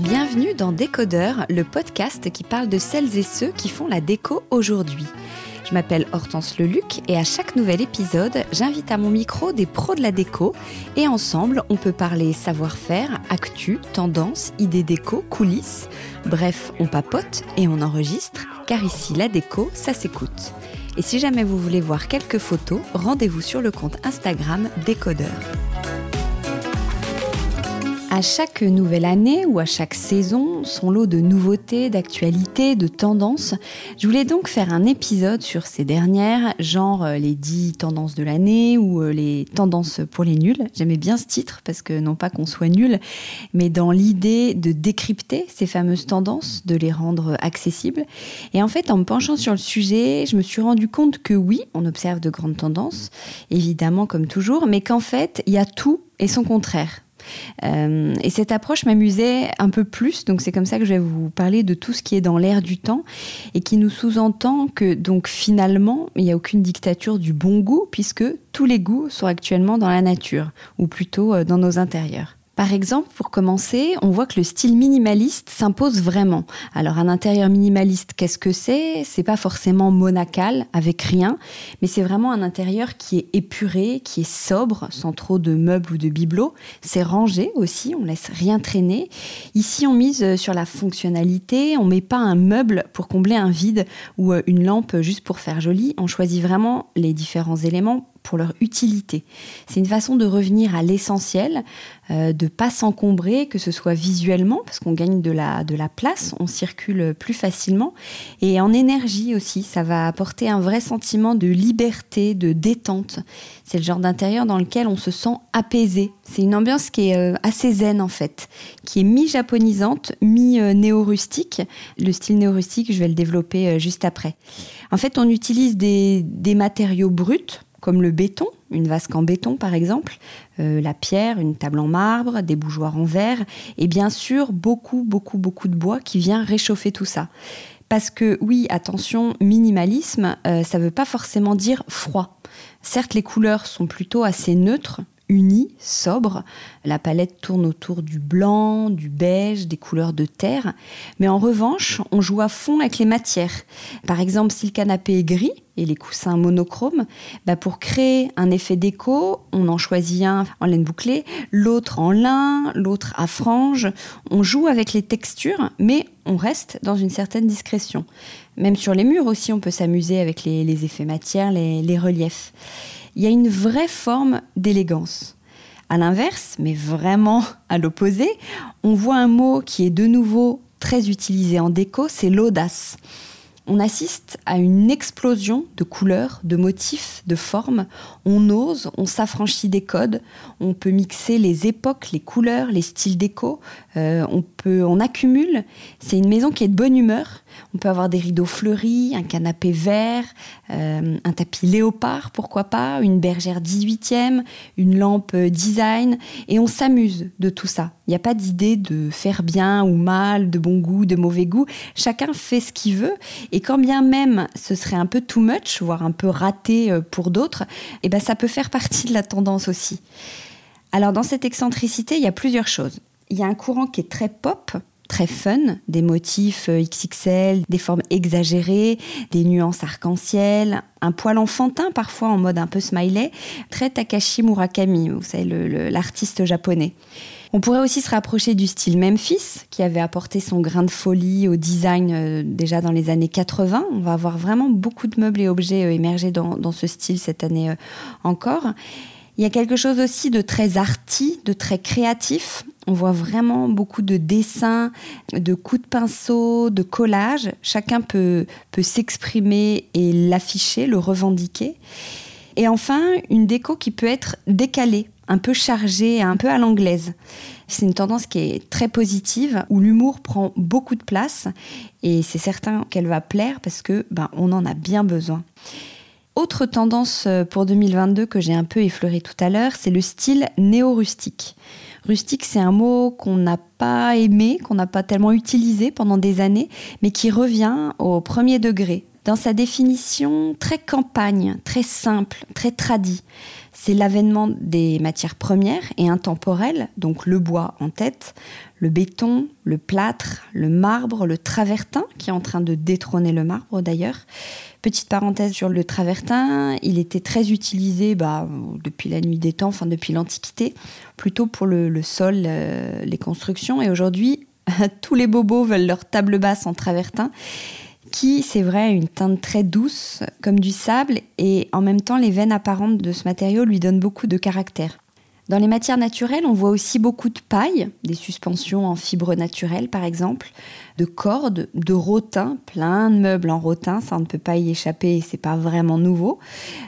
Bienvenue dans Décodeur, le podcast qui parle de celles et ceux qui font la déco aujourd'hui. Je m'appelle Hortense Leluc et à chaque nouvel épisode, j'invite à mon micro des pros de la déco et ensemble, on peut parler savoir-faire, actu, tendance, idées déco, coulisses. Bref, on papote et on enregistre car ici, la déco, ça s'écoute. Et si jamais vous voulez voir quelques photos, rendez-vous sur le compte Instagram Décodeur. À chaque nouvelle année ou à chaque saison, son lot de nouveautés, d'actualités, de tendances. Je voulais donc faire un épisode sur ces dernières, genre euh, les 10 tendances de l'année ou euh, les tendances pour les nuls. J'aimais bien ce titre parce que non pas qu'on soit nul, mais dans l'idée de décrypter ces fameuses tendances, de les rendre accessibles. Et en fait, en me penchant sur le sujet, je me suis rendu compte que oui, on observe de grandes tendances, évidemment comme toujours, mais qu'en fait, il y a tout et son contraire. Euh, et cette approche m'amusait un peu plus, donc c'est comme ça que je vais vous parler de tout ce qui est dans l'air du temps et qui nous sous-entend que donc finalement il n'y a aucune dictature du bon goût puisque tous les goûts sont actuellement dans la nature ou plutôt euh, dans nos intérieurs. Par exemple, pour commencer, on voit que le style minimaliste s'impose vraiment. Alors un intérieur minimaliste, qu'est-ce que c'est? C'est pas forcément monacal avec rien, mais c'est vraiment un intérieur qui est épuré, qui est sobre, sans trop de meubles ou de bibelots. C'est rangé aussi, on laisse rien traîner. Ici, on mise sur la fonctionnalité, on met pas un meuble pour combler un vide ou une lampe juste pour faire joli. On choisit vraiment les différents éléments pour leur utilité. C'est une façon de revenir à l'essentiel, euh, de pas s'encombrer, que ce soit visuellement, parce qu'on gagne de la, de la place, on circule plus facilement, et en énergie aussi, ça va apporter un vrai sentiment de liberté, de détente. C'est le genre d'intérieur dans lequel on se sent apaisé. C'est une ambiance qui est euh, assez zen en fait, qui est mi-japonisante, mi-néo-rustique. Le style néo-rustique, je vais le développer euh, juste après. En fait, on utilise des, des matériaux bruts, comme le béton, une vasque en béton par exemple, euh, la pierre, une table en marbre, des bougeoirs en verre, et bien sûr beaucoup, beaucoup, beaucoup de bois qui vient réchauffer tout ça. Parce que oui, attention, minimalisme, euh, ça ne veut pas forcément dire froid. Certes, les couleurs sont plutôt assez neutres, unie, sobre. La palette tourne autour du blanc, du beige, des couleurs de terre. Mais en revanche, on joue à fond avec les matières. Par exemple, si le canapé est gris et les coussins monochromes, bah pour créer un effet déco, on en choisit un en laine bouclée, l'autre en lin, l'autre à franges. On joue avec les textures, mais on reste dans une certaine discrétion. Même sur les murs aussi, on peut s'amuser avec les, effets matières, les, les reliefs il y a une vraie forme d'élégance. À l'inverse, mais vraiment à l'opposé, on voit un mot qui est de nouveau très utilisé en déco, c'est l'audace on assiste à une explosion de couleurs, de motifs, de formes. On ose, on s'affranchit des codes, on peut mixer les époques, les couleurs, les styles déco, euh, on peut, on accumule. C'est une maison qui est de bonne humeur. On peut avoir des rideaux fleuris, un canapé vert, euh, un tapis léopard, pourquoi pas, une bergère 18e, une lampe design, et on s'amuse de tout ça. Il n'y a pas d'idée de faire bien ou mal, de bon goût, de mauvais goût. Chacun fait ce qu'il veut. Et quand bien même ce serait un peu too much, voire un peu raté euh, pour d'autres, eh ben ça peut faire partie de la tendance aussi. Alors dans cette excentricité, il y a plusieurs choses. Il y a un courant qui est très pop, très fun, des motifs euh, XXL, des formes exagérées, des nuances arc-en-ciel, un poil enfantin parfois en mode un peu smiley, très Takashi Murakami, vous savez, l'artiste japonais. On pourrait aussi se rapprocher du style Memphis, qui avait apporté son grain de folie au design euh, déjà dans les années 80. On va avoir vraiment beaucoup de meubles et objets euh, émerger dans, ce style cette année euh, encore. Il y a quelque chose aussi de très arty, de très créatif. On voit vraiment beaucoup de dessins, de coups de pinceau, de collages. Chacun peut, peut s'exprimer et l'afficher, le revendiquer. Et enfin, une déco qui peut être décalée un peu chargé, un peu à l'anglaise. C'est une tendance qui est très positive, où l'humour prend beaucoup de place, et c'est certain qu'elle va plaire parce que ben, on en a bien besoin. Autre tendance euh, pour 2022 que j'ai un peu effleuré tout à l'heure, c'est le style néo-rustique. Rustique, c'est un mot qu'on n'a pas aimé, qu'on n'a pas tellement utilisé pendant des années, mais qui revient au premier degré Dans sa définition très campagne, très simple, très tradie, c'est l'avènement des matières premières et intemporelles, donc le bois en tête, le béton, le plâtre, le marbre, le travertin, qui est en train de détrôner le marbre d'ailleurs. Petite parenthèse sur le travertin, il était très utilisé bah, depuis la nuit des temps, enfin depuis l'Antiquité, plutôt pour le, sol, euh, les constructions. Et aujourd'hui, tous les bobos veulent leur table basse en travertin qui, c'est vrai, a une teinte très douce, comme du sable, et en même temps, les veines apparentes de ce matériau lui donnent beaucoup de caractère. Dans les matières naturelles, on voit aussi beaucoup de paille, des suspensions en fibres naturelles par exemple, de cordes, de rotin, plein de meubles en rotin, ça on ne peut pas y échapper, c'est pas vraiment nouveau,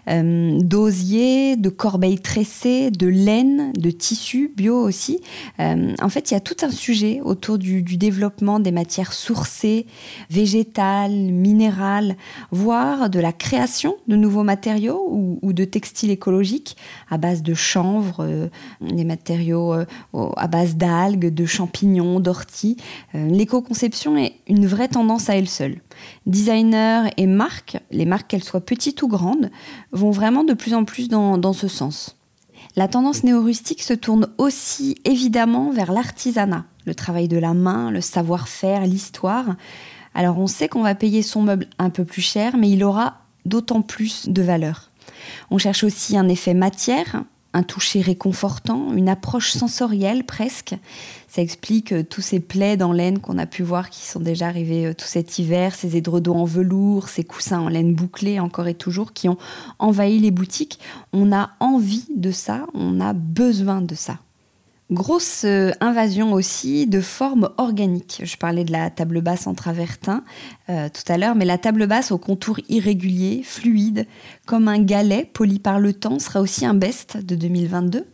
euh, de corbeilles tressées, de laine, de tissus bio aussi. Euh, en fait, il y a tout un sujet autour du, développement des matières sourcées, végétales, minérales, voire de la création de nouveaux matériaux ou, de textiles écologiques à base de chanvre, euh, des matériaux à base d'algues, de champignons, d'orties. L'éco-conception est une vraie tendance à elle seule. Designers et marques, les marques qu'elles soient petites ou grandes, vont vraiment de plus en plus dans, ce sens. La tendance néo-rustique se tourne aussi évidemment vers l'artisanat, le travail de la main, le savoir-faire, l'histoire. Alors on sait qu'on va payer son meuble un peu plus cher, mais il aura d'autant plus de valeur. On cherche aussi un effet matière, un toucher réconfortant, une approche sensorielle presque. Ça explique euh, tous ces plaids en laine qu'on a pu voir qui sont déjà arrivés euh, tout cet hiver, ces édredons en velours, ces coussins en laine bouclée encore et toujours qui ont envahi les boutiques. On a envie de ça, on a besoin de ça. Grosse euh, invasion aussi de formes organiques. Je parlais de la table basse en travertin euh, tout à l'heure, mais la table basse au contour irrégulier, fluide, comme un galet poli par le temps, sera aussi un best de 2022.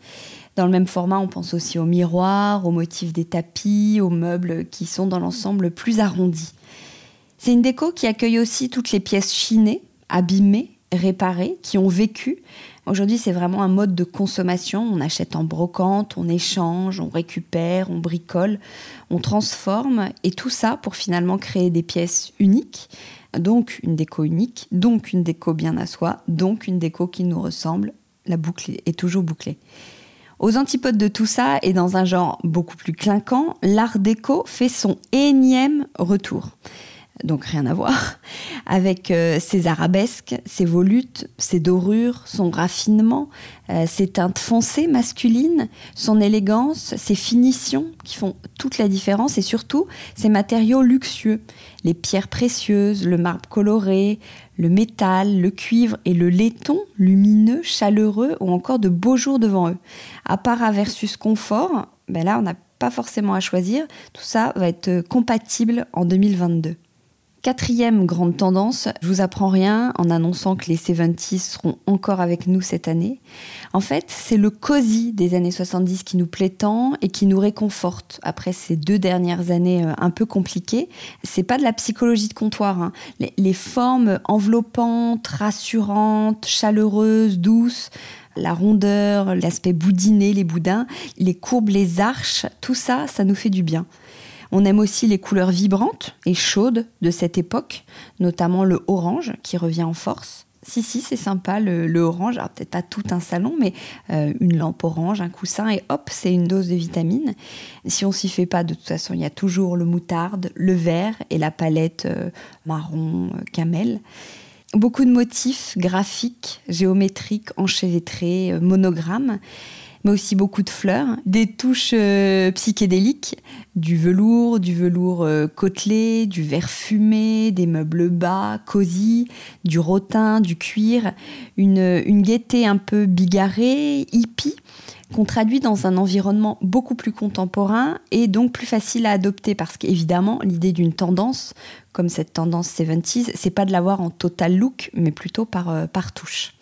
Dans le même format, on pense aussi aux miroirs, aux motifs des tapis, aux meubles qui sont dans l'ensemble plus arrondis. C'est une déco qui accueille aussi toutes les pièces chinées, abîmées, réparées, qui ont vécu, Aujourd'hui, c'est vraiment un mode de consommation. On achète en brocante, on échange, on récupère, on bricole, on transforme, et tout ça pour finalement créer des pièces uniques, donc une déco unique, donc une déco bien à soi, donc une déco qui nous ressemble. La boucle est toujours bouclée. Aux antipodes de tout ça, et dans un genre beaucoup plus clinquant, l'art déco fait son énième retour donc rien à voir, avec euh, ses arabesques, ses volutes, ses dorures, son raffinement, euh, ses teintes foncées masculines, son élégance, ses finitions qui font toute la différence et surtout ses matériaux luxueux, les pierres précieuses, le marbre coloré, le métal, le cuivre et le laiton lumineux, chaleureux ou encore de beaux jours devant eux. À part versus confort, ben là on n'a pas forcément à choisir, tout ça va être compatible en 2022. Quatrième grande tendance, je vous apprends rien en annonçant que les 70s seront encore avec nous cette année. En fait, c'est le cosy des années 70 qui nous plaît tant et qui nous réconforte après ces deux dernières années euh, un peu compliquées. C'est pas de la psychologie de comptoir. Hein. Les, les formes enveloppantes, rassurantes, chaleureuses, douces la rondeur, l'aspect boudiné, les boudins, les courbes, les arches, tout ça, ça nous fait du bien. On aime aussi les couleurs vibrantes et chaudes de cette époque, notamment le orange qui revient en force. Si, si, c'est sympa, le, orange. Alors, peut-être pas tout un salon, mais euh, une lampe orange, un coussin, et hop, c'est une dose de vitamine. Si on s'y fait pas, de toute façon, il y a toujours le moutarde, le vert et la palette euh, marron euh, camel. Beaucoup de motifs graphiques, géométriques, enchevêtrés, monogrammes mais aussi beaucoup de fleurs, des touches euh, psychédéliques, du velours, du velours euh, côtelé, du verre fumé, des meubles bas, cosy, du rotin, du cuir, une, une gaieté un peu bigarrée, hippie, qu'on traduit dans un environnement beaucoup plus contemporain et donc plus facile à adopter parce qu'évidemment l'idée d'une tendance comme cette tendance 70s, c'est pas de l'avoir en total look mais plutôt par, euh, par touche.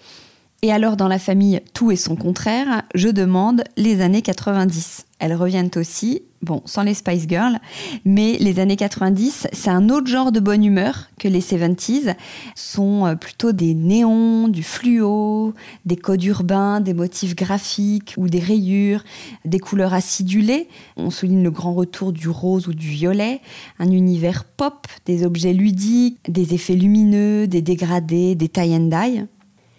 Et alors dans la famille tout et son contraire, je demande les années 90. Elles reviennent aussi, bon, sans les Spice Girls, mais les années 90, c'est un autre genre de bonne humeur que les 70s. sont euh, plutôt des néons, du fluo, des codes urbains, des motifs graphiques ou des rayures, des couleurs acidulées. On souligne le grand retour du rose ou du violet, un univers pop, des objets ludiques, des effets lumineux, des dégradés, des tie and dye.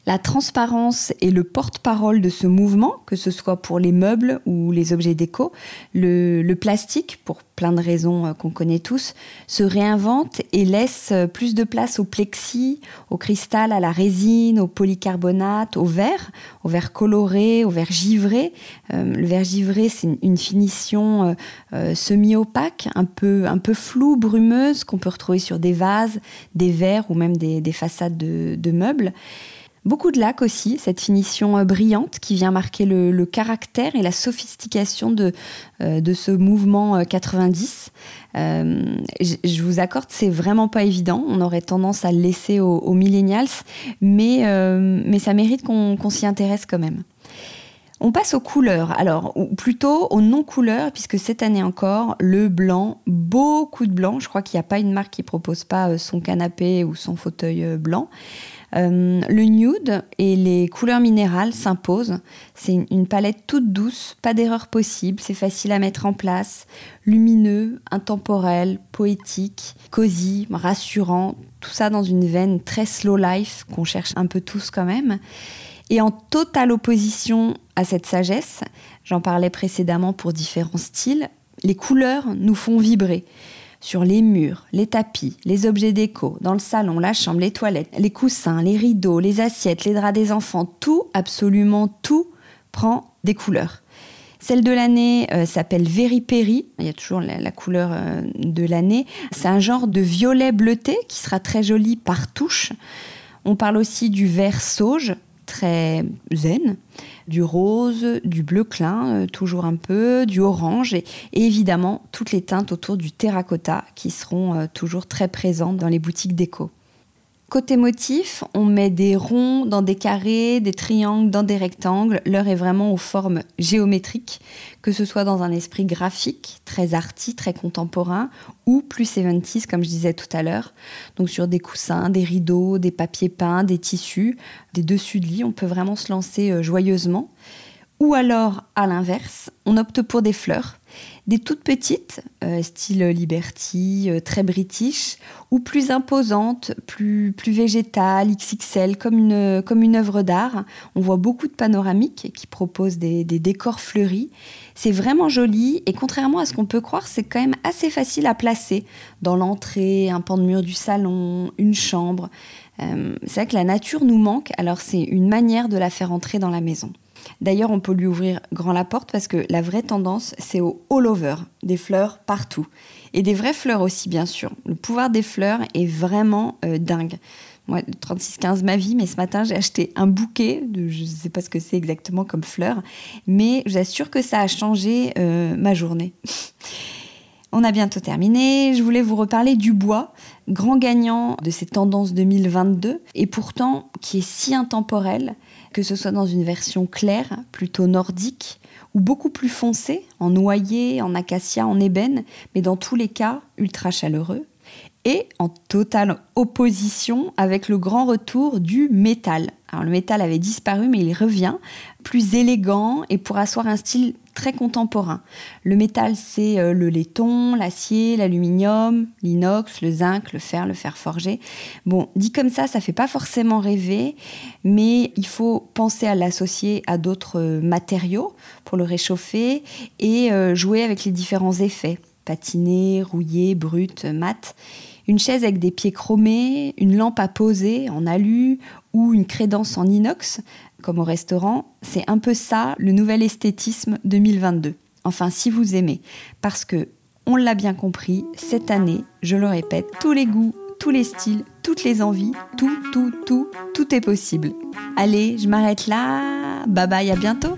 La transparence est le porte-parole de ce mouvement, que ce soit pour les meubles ou les objets déco. Le, plastique, pour plein de raisons euh, qu'on connaît tous, se réinvente et laisse euh, plus de place au plexi, au cristal, à la résine, au polycarbonate, au verre, au verre coloré, au verre givré. Euh, le verre givré, c'est une, finition semi-opaque, un peu, un peu floue, brumeuse, qu'on peut retrouver sur des vases, des verres ou même des, façades de, de meubles. Beaucoup de lac aussi, cette finition euh, brillante qui vient marquer le, caractère et la sophistication de, euh, de ce mouvement 90. Euh, je vous accorde, c'est vraiment pas évident. On aurait tendance à le laisser aux, millennials, mais, ça mérite qu'on s'y intéresse quand même. On passe aux couleurs, alors ou plutôt aux non-couleurs, puisque cette année encore, le blanc, beaucoup de blanc. Je crois qu'il n'y a pas une marque qui propose pas son canapé ou son fauteuil blanc. Euh, le nude et les couleurs minérales s'imposent. C'est une palette toute douce, pas d'erreur possible, c'est facile à mettre en place, lumineux, intemporel, poétique, cosy, rassurant, tout ça dans une veine très slow life qu'on cherche un peu tous quand même. Et en totale opposition à cette sagesse, j'en parlais précédemment pour différents styles, les couleurs nous font vibrer sur les murs, les tapis, les objets déco, dans le salon, la chambre, les toilettes, les coussins, les rideaux, les assiettes, les draps des enfants, tout, absolument tout prend des couleurs. Celle de l'année euh, s'appelle Very Perry. Il y a toujours la, couleur euh, de l'année. C'est un genre de violet bleuté qui sera très joli par touche. On parle aussi du vert sauge, très zen du rose, du bleu clin, euh, toujours un peu, du orange et, évidemment toutes les teintes autour du terracotta qui seront euh, toujours très présentes dans les boutiques déco. Côté motif, on met des ronds dans des carrés, des triangles dans des rectangles. L'heure est vraiment aux formes géométriques, que ce soit dans un esprit graphique, très arty, très contemporain, ou plus 70s, comme je disais tout à l'heure. Donc sur des coussins, des rideaux, des papiers peints, des tissus, des dessus de lit, on peut vraiment se lancer euh, joyeusement. Ou alors, à l'inverse, on opte pour des fleurs des toutes petites, euh, style Liberty, euh, très british, ou plus imposantes, plus, plus végétales, XXL, comme une, comme une œuvre d'art. On voit beaucoup de panoramiques qui proposent des, décors fleuris. C'est vraiment joli et contrairement à ce qu'on peut croire, c'est quand même assez facile à placer dans l'entrée, un pan de mur du salon, une chambre. Euh, c'est vrai que la nature nous manque, alors c'est une manière de la faire entrer dans la maison. D'ailleurs, on peut lui ouvrir grand la porte parce que la vraie tendance, c'est au all over, des fleurs partout. Et des vraies fleurs aussi, bien sûr. Le pouvoir des fleurs est vraiment euh, dingue. Moi, 36-15 ma vie, mais ce matin, j'ai acheté un bouquet, de, je ne sais pas ce que c'est exactement comme fleurs, mais j'assure que ça a changé euh, ma journée. On a bientôt terminé. Je voulais vous reparler du bois, grand gagnant de ces tendances 2022, et pourtant qui est si intemporel que ce soit dans une version claire, plutôt nordique, ou beaucoup plus foncée, en noyer, en acacia, en ébène, mais dans tous les cas ultra chaleureux, et en totale opposition avec le grand retour du métal. Alors le métal avait disparu, mais il revient, plus élégant et pour asseoir un style très contemporain. Le métal, c'est euh, le laiton, l'acier, l'aluminium, l'inox, le zinc, le fer, le fer forgé. Bon, dit comme ça, ça fait pas forcément rêver, mais il faut penser à l'associer à d'autres euh, matériaux pour le réchauffer et euh, jouer avec les différents effets patiné, rouillé, brut, mat. Une chaise avec des pieds chromés, une lampe à poser en alu ou une crédence en inox comme au restaurant, c'est un peu ça le nouvel esthétisme 2022. Enfin, si vous aimez, parce que, on l'a bien compris, cette année, je le répète, tous les goûts, tous les styles, toutes les envies, tout, tout, tout, tout est possible. Allez, je m'arrête là. Bye bye, à bientôt.